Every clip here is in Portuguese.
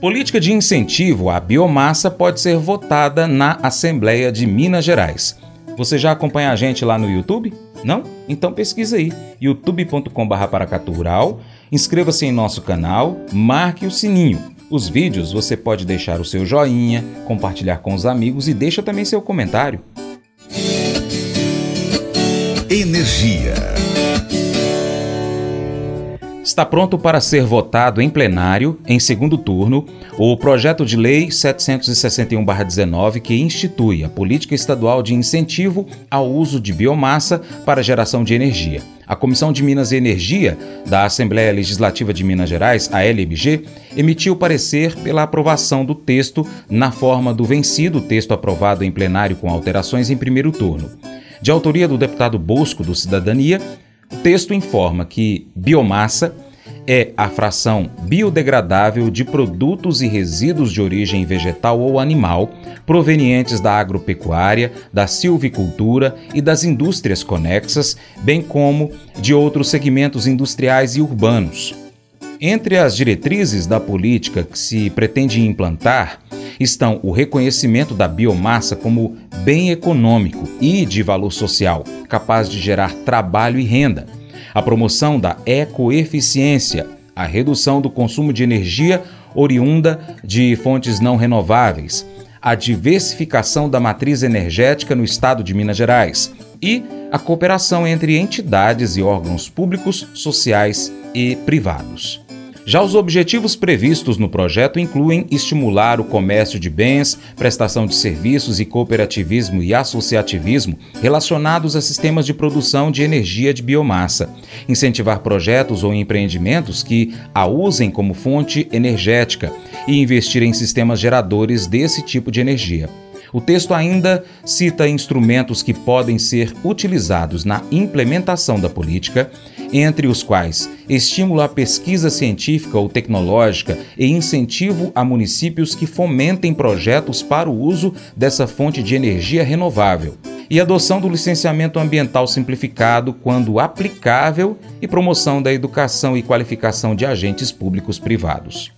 Política de incentivo à biomassa pode ser votada na Assembleia de Minas Gerais. Você já acompanha a gente lá no YouTube? Não? Então pesquisa aí, youtube.com/paracatural, inscreva-se em nosso canal, marque o sininho. Os vídeos você pode deixar o seu joinha, compartilhar com os amigos e deixa também seu comentário. Energia está pronto para ser votado em plenário, em segundo turno, o projeto de lei 761-19 que institui a política estadual de incentivo ao uso de biomassa para geração de energia. A Comissão de Minas e Energia da Assembleia Legislativa de Minas Gerais, a LMG, emitiu parecer pela aprovação do texto na forma do vencido texto aprovado em plenário com alterações em primeiro turno. De autoria do deputado Bosco do Cidadania, o texto informa que biomassa é a fração biodegradável de produtos e resíduos de origem vegetal ou animal provenientes da agropecuária, da silvicultura e das indústrias conexas, bem como de outros segmentos industriais e urbanos. Entre as diretrizes da política que se pretende implantar estão o reconhecimento da biomassa como bem econômico e de valor social, capaz de gerar trabalho e renda a promoção da ecoeficiência, a redução do consumo de energia oriunda de fontes não renováveis, a diversificação da matriz energética no estado de Minas Gerais e a cooperação entre entidades e órgãos públicos, sociais e privados. Já os objetivos previstos no projeto incluem estimular o comércio de bens, prestação de serviços e cooperativismo e associativismo relacionados a sistemas de produção de energia de biomassa, incentivar projetos ou empreendimentos que a usem como fonte energética e investir em sistemas geradores desse tipo de energia. O texto ainda cita instrumentos que podem ser utilizados na implementação da política, entre os quais estímulo à pesquisa científica ou tecnológica e incentivo a municípios que fomentem projetos para o uso dessa fonte de energia renovável, e adoção do licenciamento ambiental simplificado quando aplicável e promoção da educação e qualificação de agentes públicos privados.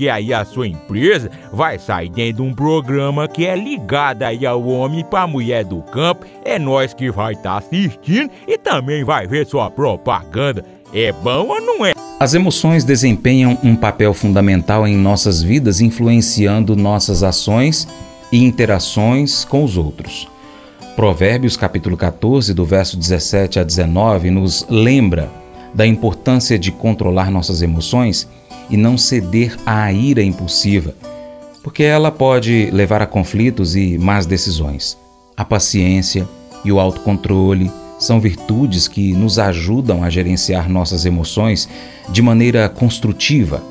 aí a sua empresa vai sair dentro de um programa que é ligado aí ao homem para mulher do campo. É nós que vai estar tá assistindo e também vai ver sua propaganda. É bom ou não é? As emoções desempenham um papel fundamental em nossas vidas, influenciando nossas ações e interações com os outros. Provérbios capítulo 14, do verso 17 a 19, nos lembra da importância de controlar nossas emoções e não ceder à ira impulsiva, porque ela pode levar a conflitos e más decisões. A paciência e o autocontrole são virtudes que nos ajudam a gerenciar nossas emoções de maneira construtiva.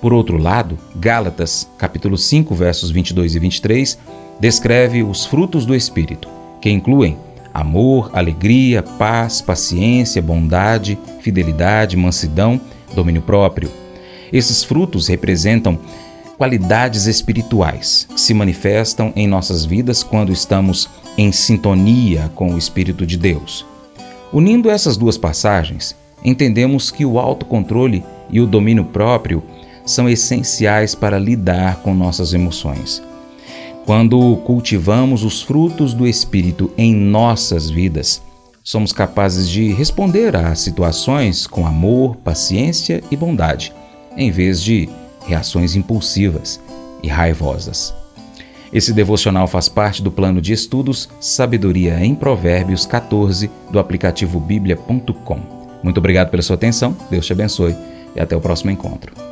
Por outro lado, Gálatas, capítulo 5, versos 22 e 23, descreve os frutos do espírito, que incluem amor, alegria, paz, paciência, bondade, fidelidade, mansidão, domínio próprio. Esses frutos representam qualidades espirituais que se manifestam em nossas vidas quando estamos em sintonia com o Espírito de Deus. Unindo essas duas passagens, entendemos que o autocontrole e o domínio próprio são essenciais para lidar com nossas emoções. Quando cultivamos os frutos do Espírito em nossas vidas, somos capazes de responder às situações com amor, paciência e bondade, em vez de reações impulsivas e raivosas. Esse devocional faz parte do plano de estudos Sabedoria em Provérbios 14 do aplicativo bíblia.com. Muito obrigado pela sua atenção, Deus te abençoe e até o próximo encontro.